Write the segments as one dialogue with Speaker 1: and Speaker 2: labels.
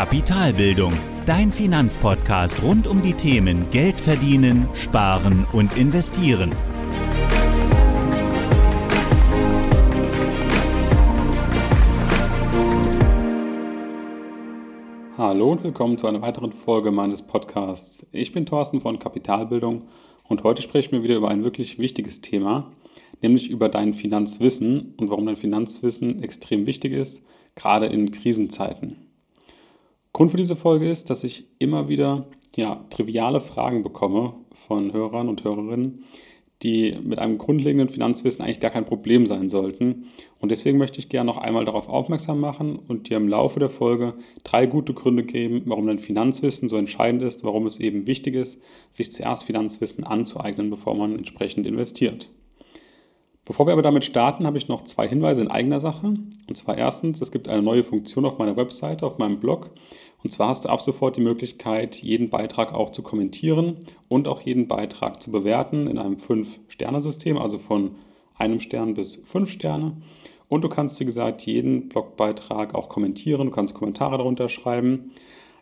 Speaker 1: Kapitalbildung, dein Finanzpodcast rund um die Themen Geld verdienen, sparen und investieren.
Speaker 2: Hallo und willkommen zu einer weiteren Folge meines Podcasts. Ich bin Thorsten von Kapitalbildung und heute sprechen wir wieder über ein wirklich wichtiges Thema, nämlich über dein Finanzwissen und warum dein Finanzwissen extrem wichtig ist, gerade in Krisenzeiten. Grund für diese Folge ist, dass ich immer wieder ja, triviale Fragen bekomme von Hörern und Hörerinnen, die mit einem grundlegenden Finanzwissen eigentlich gar kein Problem sein sollten. Und deswegen möchte ich gerne noch einmal darauf aufmerksam machen und dir im Laufe der Folge drei gute Gründe geben, warum dein Finanzwissen so entscheidend ist, warum es eben wichtig ist, sich zuerst Finanzwissen anzueignen, bevor man entsprechend investiert. Bevor wir aber damit starten, habe ich noch zwei Hinweise in eigener Sache. Und zwar erstens, es gibt eine neue Funktion auf meiner Webseite, auf meinem Blog. Und zwar hast du ab sofort die Möglichkeit, jeden Beitrag auch zu kommentieren und auch jeden Beitrag zu bewerten in einem 5-Sterne-System, also von einem Stern bis 5 Sterne. Und du kannst, wie gesagt, jeden Blogbeitrag auch kommentieren. Du kannst Kommentare darunter schreiben.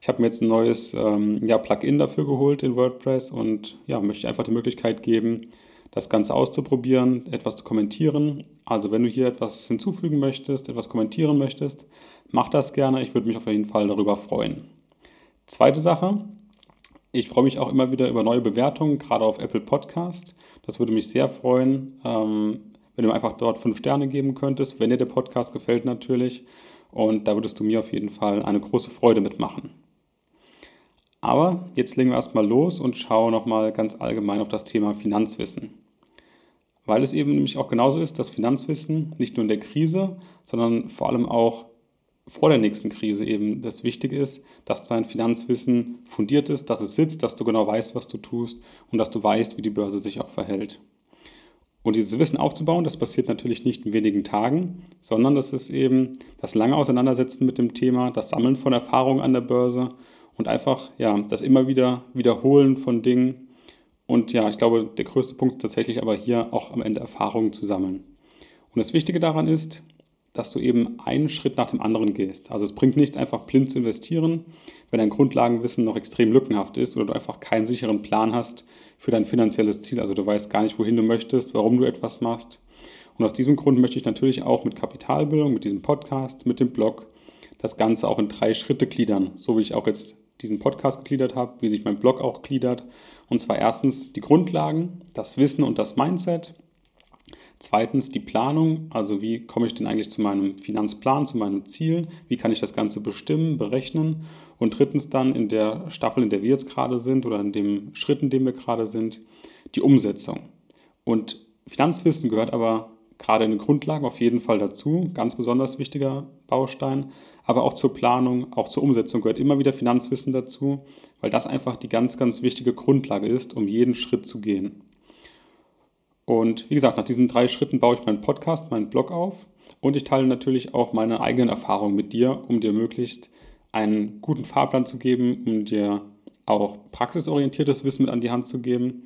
Speaker 2: Ich habe mir jetzt ein neues ähm, ja, Plugin dafür geholt in WordPress und ja, möchte einfach die Möglichkeit geben, das Ganze auszuprobieren, etwas zu kommentieren. Also wenn du hier etwas hinzufügen möchtest, etwas kommentieren möchtest, mach das gerne. Ich würde mich auf jeden Fall darüber freuen. Zweite Sache, ich freue mich auch immer wieder über neue Bewertungen, gerade auf Apple Podcast. Das würde mich sehr freuen, ähm, wenn du einfach dort fünf Sterne geben könntest, wenn dir der Podcast gefällt natürlich. Und da würdest du mir auf jeden Fall eine große Freude mitmachen. Aber jetzt legen wir erstmal los und schauen nochmal ganz allgemein auf das Thema Finanzwissen. Weil es eben nämlich auch genauso ist, dass Finanzwissen nicht nur in der Krise, sondern vor allem auch vor der nächsten Krise eben das Wichtige ist, dass dein Finanzwissen fundiert ist, dass es sitzt, dass du genau weißt, was du tust und dass du weißt, wie die Börse sich auch verhält. Und dieses Wissen aufzubauen, das passiert natürlich nicht in wenigen Tagen, sondern das ist eben das lange Auseinandersetzen mit dem Thema, das Sammeln von Erfahrungen an der Börse und einfach ja, das immer wieder Wiederholen von Dingen. Und ja, ich glaube, der größte Punkt ist tatsächlich aber hier auch am Ende Erfahrungen zu sammeln. Und das Wichtige daran ist, dass du eben einen Schritt nach dem anderen gehst. Also es bringt nichts, einfach blind zu investieren, wenn dein Grundlagenwissen noch extrem lückenhaft ist oder du einfach keinen sicheren Plan hast für dein finanzielles Ziel. Also du weißt gar nicht, wohin du möchtest, warum du etwas machst. Und aus diesem Grund möchte ich natürlich auch mit Kapitalbildung, mit diesem Podcast, mit dem Blog das Ganze auch in drei Schritte gliedern, so wie ich auch jetzt diesen Podcast gegliedert habe, wie sich mein Blog auch gliedert. Und zwar erstens die Grundlagen, das Wissen und das Mindset. Zweitens die Planung, also wie komme ich denn eigentlich zu meinem Finanzplan, zu meinem Ziel, wie kann ich das Ganze bestimmen, berechnen. Und drittens dann in der Staffel, in der wir jetzt gerade sind oder in dem Schritt, in dem wir gerade sind, die Umsetzung. Und Finanzwissen gehört aber gerade in den Grundlagen auf jeden Fall dazu, ganz besonders wichtiger Baustein. Aber auch zur Planung, auch zur Umsetzung gehört immer wieder Finanzwissen dazu, weil das einfach die ganz, ganz wichtige Grundlage ist, um jeden Schritt zu gehen. Und wie gesagt, nach diesen drei Schritten baue ich meinen Podcast, meinen Blog auf. Und ich teile natürlich auch meine eigenen Erfahrungen mit dir, um dir möglichst einen guten Fahrplan zu geben, um dir auch praxisorientiertes Wissen mit an die Hand zu geben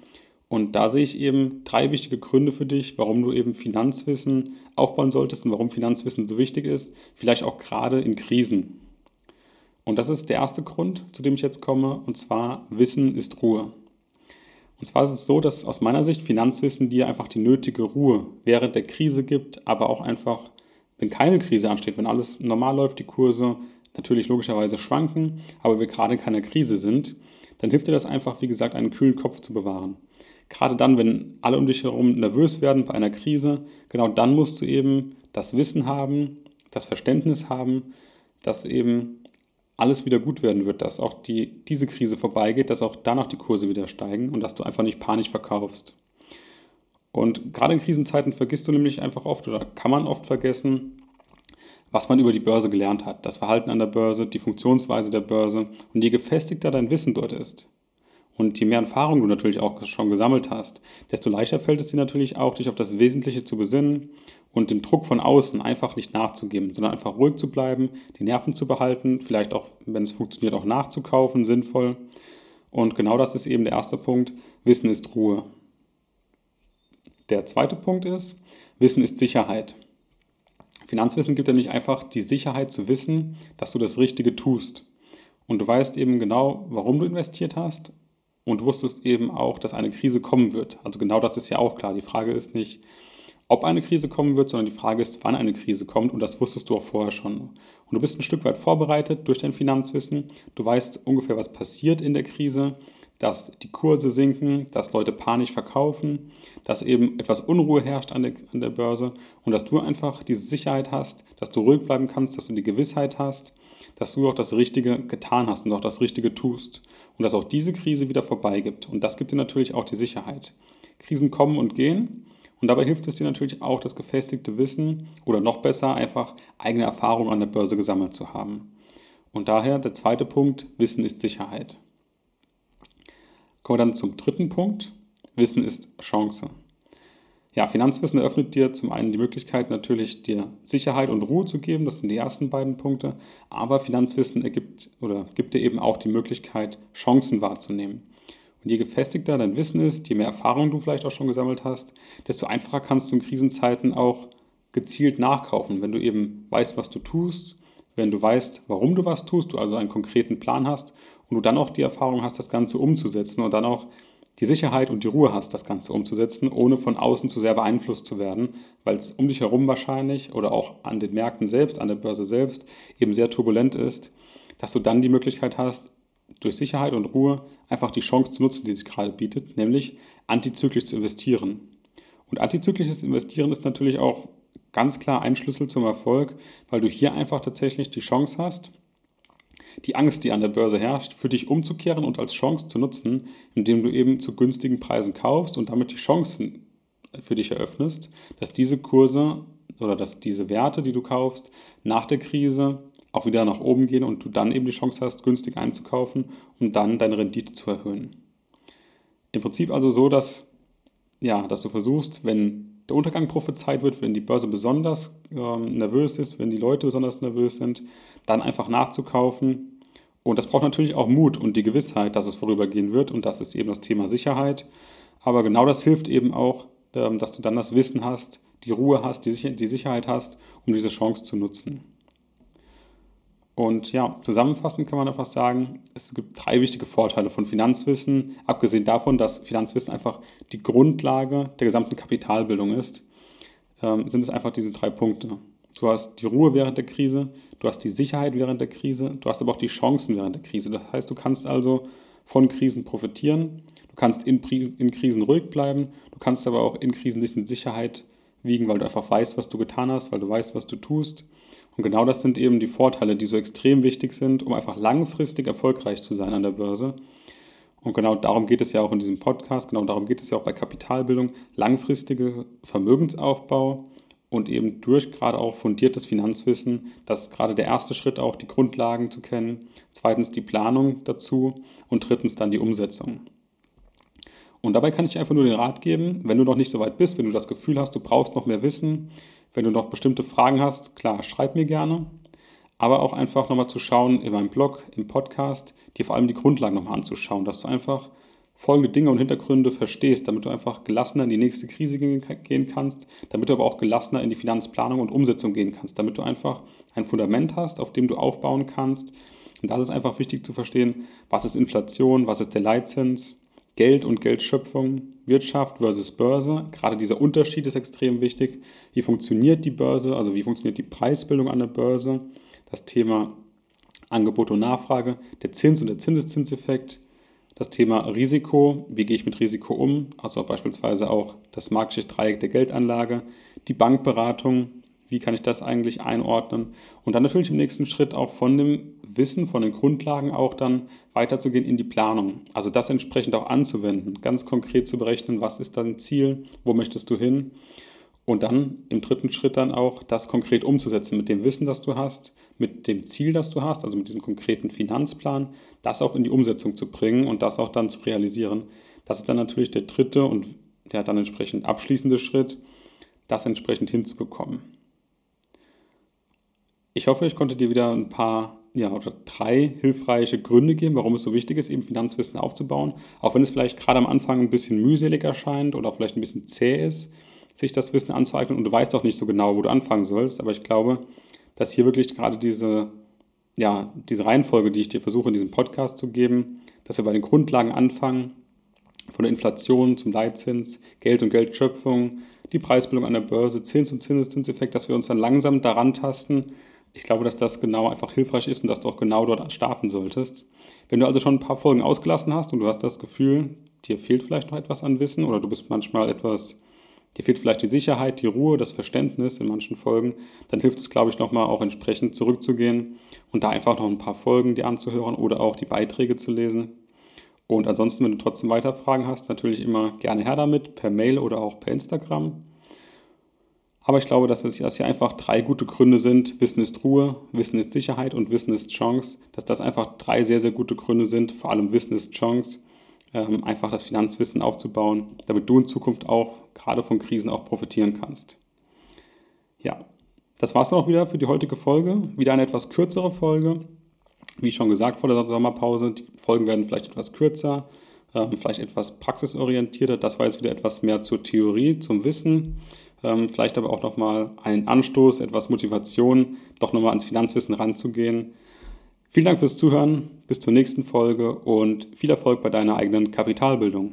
Speaker 2: und da sehe ich eben drei wichtige Gründe für dich, warum du eben Finanzwissen aufbauen solltest und warum Finanzwissen so wichtig ist, vielleicht auch gerade in Krisen. Und das ist der erste Grund, zu dem ich jetzt komme, und zwar Wissen ist Ruhe. Und zwar ist es so, dass aus meiner Sicht Finanzwissen dir einfach die nötige Ruhe während der Krise gibt, aber auch einfach, wenn keine Krise ansteht, wenn alles normal läuft, die Kurse natürlich logischerweise schwanken, aber wir gerade in keiner Krise sind, dann hilft dir das einfach, wie gesagt, einen kühlen Kopf zu bewahren. Gerade dann, wenn alle um dich herum nervös werden bei einer Krise, genau dann musst du eben das Wissen haben, das Verständnis haben, dass eben alles wieder gut werden wird, dass auch die, diese Krise vorbeigeht, dass auch danach die Kurse wieder steigen und dass du einfach nicht panisch verkaufst. Und gerade in Krisenzeiten vergisst du nämlich einfach oft oder kann man oft vergessen, was man über die Börse gelernt hat, das Verhalten an der Börse, die Funktionsweise der Börse. Und je gefestigter dein Wissen dort ist, und je mehr Erfahrung du natürlich auch schon gesammelt hast, desto leichter fällt es dir natürlich auch, dich auf das Wesentliche zu besinnen und dem Druck von außen einfach nicht nachzugeben, sondern einfach ruhig zu bleiben, die Nerven zu behalten, vielleicht auch, wenn es funktioniert, auch nachzukaufen, sinnvoll. Und genau das ist eben der erste Punkt. Wissen ist Ruhe. Der zweite Punkt ist, Wissen ist Sicherheit. Finanzwissen gibt nämlich einfach die Sicherheit zu wissen, dass du das Richtige tust. und du weißt eben genau, warum du investiert hast und wusstest eben auch, dass eine Krise kommen wird. Also genau das ist ja auch klar. Die Frage ist nicht, ob eine Krise kommen wird, sondern die Frage ist, wann eine Krise kommt und das wusstest du auch vorher schon. Und du bist ein Stück weit vorbereitet durch dein Finanzwissen. Du weißt ungefähr, was passiert in der Krise, dass die Kurse sinken, dass Leute panisch verkaufen, dass eben etwas Unruhe herrscht an der, an der Börse und dass du einfach diese Sicherheit hast, dass du ruhig bleiben kannst, dass du die Gewissheit hast, dass du auch das Richtige getan hast und auch das Richtige tust und dass auch diese Krise wieder vorbeigibt. Und das gibt dir natürlich auch die Sicherheit. Krisen kommen und gehen und dabei hilft es dir natürlich auch, das gefestigte Wissen oder noch besser einfach eigene Erfahrungen an der Börse gesammelt zu haben. Und daher der zweite Punkt, Wissen ist Sicherheit. Kommen wir dann zum dritten Punkt. Wissen ist Chance. Ja, Finanzwissen eröffnet dir zum einen die Möglichkeit, natürlich dir Sicherheit und Ruhe zu geben. Das sind die ersten beiden Punkte. Aber Finanzwissen ergibt oder gibt dir eben auch die Möglichkeit, Chancen wahrzunehmen. Und je gefestigter dein Wissen ist, je mehr Erfahrung du vielleicht auch schon gesammelt hast, desto einfacher kannst du in Krisenzeiten auch gezielt nachkaufen. Wenn du eben weißt, was du tust, wenn du weißt, warum du was tust, du also einen konkreten Plan hast und du dann auch die Erfahrung hast, das Ganze umzusetzen und dann auch die Sicherheit und die Ruhe hast, das Ganze umzusetzen, ohne von außen zu sehr beeinflusst zu werden, weil es um dich herum wahrscheinlich oder auch an den Märkten selbst, an der Börse selbst eben sehr turbulent ist, dass du dann die Möglichkeit hast, durch Sicherheit und Ruhe einfach die Chance zu nutzen, die sich gerade bietet, nämlich antizyklisch zu investieren. Und antizyklisches Investieren ist natürlich auch ganz klar ein Schlüssel zum Erfolg, weil du hier einfach tatsächlich die Chance hast, die Angst, die an der Börse herrscht, für dich umzukehren und als Chance zu nutzen, indem du eben zu günstigen Preisen kaufst und damit die Chancen für dich eröffnest, dass diese Kurse oder dass diese Werte, die du kaufst, nach der Krise auch wieder nach oben gehen und du dann eben die Chance hast, günstig einzukaufen, um dann deine Rendite zu erhöhen. Im Prinzip also so, dass, ja, dass du versuchst, wenn der Untergang prophezeit wird, wenn die Börse besonders ähm, nervös ist, wenn die Leute besonders nervös sind, dann einfach nachzukaufen. Und das braucht natürlich auch Mut und die Gewissheit, dass es vorübergehen wird. Und das ist eben das Thema Sicherheit. Aber genau das hilft eben auch, ähm, dass du dann das Wissen hast, die Ruhe hast, die, die Sicherheit hast, um diese Chance zu nutzen. Und ja, zusammenfassend kann man einfach sagen, es gibt drei wichtige Vorteile von Finanzwissen, abgesehen davon, dass Finanzwissen einfach die Grundlage der gesamten Kapitalbildung ist, ähm, sind es einfach diese drei Punkte. Du hast die Ruhe während der Krise, du hast die Sicherheit während der Krise, du hast aber auch die Chancen während der Krise. Das heißt, du kannst also von Krisen profitieren, du kannst in, in Krisen ruhig bleiben, du kannst aber auch in Krisen dich in Sicherheit wiegen, weil du einfach weißt, was du getan hast, weil du weißt, was du tust. Und genau das sind eben die Vorteile, die so extrem wichtig sind, um einfach langfristig erfolgreich zu sein an der Börse. Und genau darum geht es ja auch in diesem Podcast, genau darum geht es ja auch bei Kapitalbildung, langfristige Vermögensaufbau und eben durch gerade auch fundiertes Finanzwissen. Das ist gerade der erste Schritt auch, die Grundlagen zu kennen. Zweitens die Planung dazu und drittens dann die Umsetzung. Und dabei kann ich einfach nur den Rat geben, wenn du noch nicht so weit bist, wenn du das Gefühl hast, du brauchst noch mehr Wissen, wenn du noch bestimmte Fragen hast, klar, schreib mir gerne. Aber auch einfach nochmal zu schauen in meinem Blog, im Podcast, dir vor allem die Grundlagen nochmal anzuschauen, dass du einfach folgende Dinge und Hintergründe verstehst, damit du einfach gelassener in die nächste Krise gehen kannst, damit du aber auch gelassener in die Finanzplanung und Umsetzung gehen kannst, damit du einfach ein Fundament hast, auf dem du aufbauen kannst. Und das ist einfach wichtig zu verstehen, was ist Inflation, was ist der Leitzins, Geld und Geldschöpfung, Wirtschaft versus Börse. Gerade dieser Unterschied ist extrem wichtig. Wie funktioniert die Börse, also wie funktioniert die Preisbildung an der Börse? Das Thema Angebot und Nachfrage, der Zins- und der Zinseszinseffekt, das Thema Risiko, wie gehe ich mit Risiko um, also beispielsweise auch das magische Dreieck der Geldanlage, die Bankberatung, wie kann ich das eigentlich einordnen und dann natürlich im nächsten Schritt auch von dem Wissen, von den Grundlagen auch dann weiterzugehen in die Planung. Also das entsprechend auch anzuwenden, ganz konkret zu berechnen, was ist dein Ziel, wo möchtest du hin und dann im dritten Schritt dann auch das konkret umzusetzen mit dem Wissen, das du hast, mit dem Ziel, das du hast, also mit diesem konkreten Finanzplan, das auch in die Umsetzung zu bringen und das auch dann zu realisieren. Das ist dann natürlich der dritte und der dann entsprechend abschließende Schritt, das entsprechend hinzubekommen. Ich hoffe, ich konnte dir wieder ein paar ja, oder drei hilfreiche Gründe geben, warum es so wichtig ist, eben Finanzwissen aufzubauen. Auch wenn es vielleicht gerade am Anfang ein bisschen mühselig erscheint oder vielleicht ein bisschen zäh ist, sich das Wissen anzueignen und du weißt auch nicht so genau, wo du anfangen sollst. Aber ich glaube, dass hier wirklich gerade diese ja, diese Reihenfolge, die ich dir versuche in diesem Podcast zu geben, dass wir bei den Grundlagen anfangen, von der Inflation zum Leitzins, Geld und Geldschöpfung, die Preisbildung an der Börse, Zins- und Zinseszinseffekt, dass wir uns dann langsam daran tasten. Ich glaube, dass das genau einfach hilfreich ist und dass du auch genau dort starten solltest. Wenn du also schon ein paar Folgen ausgelassen hast und du hast das Gefühl, dir fehlt vielleicht noch etwas an Wissen oder du bist manchmal etwas, dir fehlt vielleicht die Sicherheit, die Ruhe, das Verständnis in manchen Folgen, dann hilft es, glaube ich, nochmal auch entsprechend zurückzugehen und da einfach noch ein paar Folgen dir anzuhören oder auch die Beiträge zu lesen. Und ansonsten, wenn du trotzdem weiter Fragen hast, natürlich immer gerne her damit, per Mail oder auch per Instagram. Aber ich glaube, dass das hier einfach drei gute Gründe sind. Wissen ist Ruhe, Wissen ist Sicherheit und Wissen ist Chance. Dass das einfach drei sehr, sehr gute Gründe sind. Vor allem Wissen ist Chance. Ähm, einfach das Finanzwissen aufzubauen, damit du in Zukunft auch gerade von Krisen auch profitieren kannst. Ja, das war es dann auch wieder für die heutige Folge. Wieder eine etwas kürzere Folge. Wie schon gesagt, vor der Sommerpause, die Folgen werden vielleicht etwas kürzer, ähm, vielleicht etwas praxisorientierter. Das war jetzt wieder etwas mehr zur Theorie, zum Wissen. Ähm, vielleicht aber auch nochmal einen Anstoß, etwas Motivation, doch nochmal ans Finanzwissen ranzugehen. Vielen Dank fürs Zuhören, bis zur nächsten Folge und viel Erfolg bei deiner eigenen Kapitalbildung.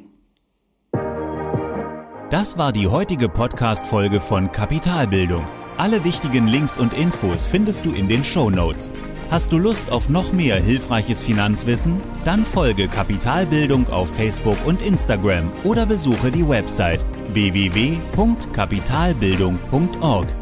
Speaker 1: Das war die heutige Podcast-Folge von Kapitalbildung. Alle wichtigen Links und Infos findest du in den Show Notes. Hast du Lust auf noch mehr hilfreiches Finanzwissen? Dann folge Kapitalbildung auf Facebook und Instagram oder besuche die Website www.kapitalbildung.org.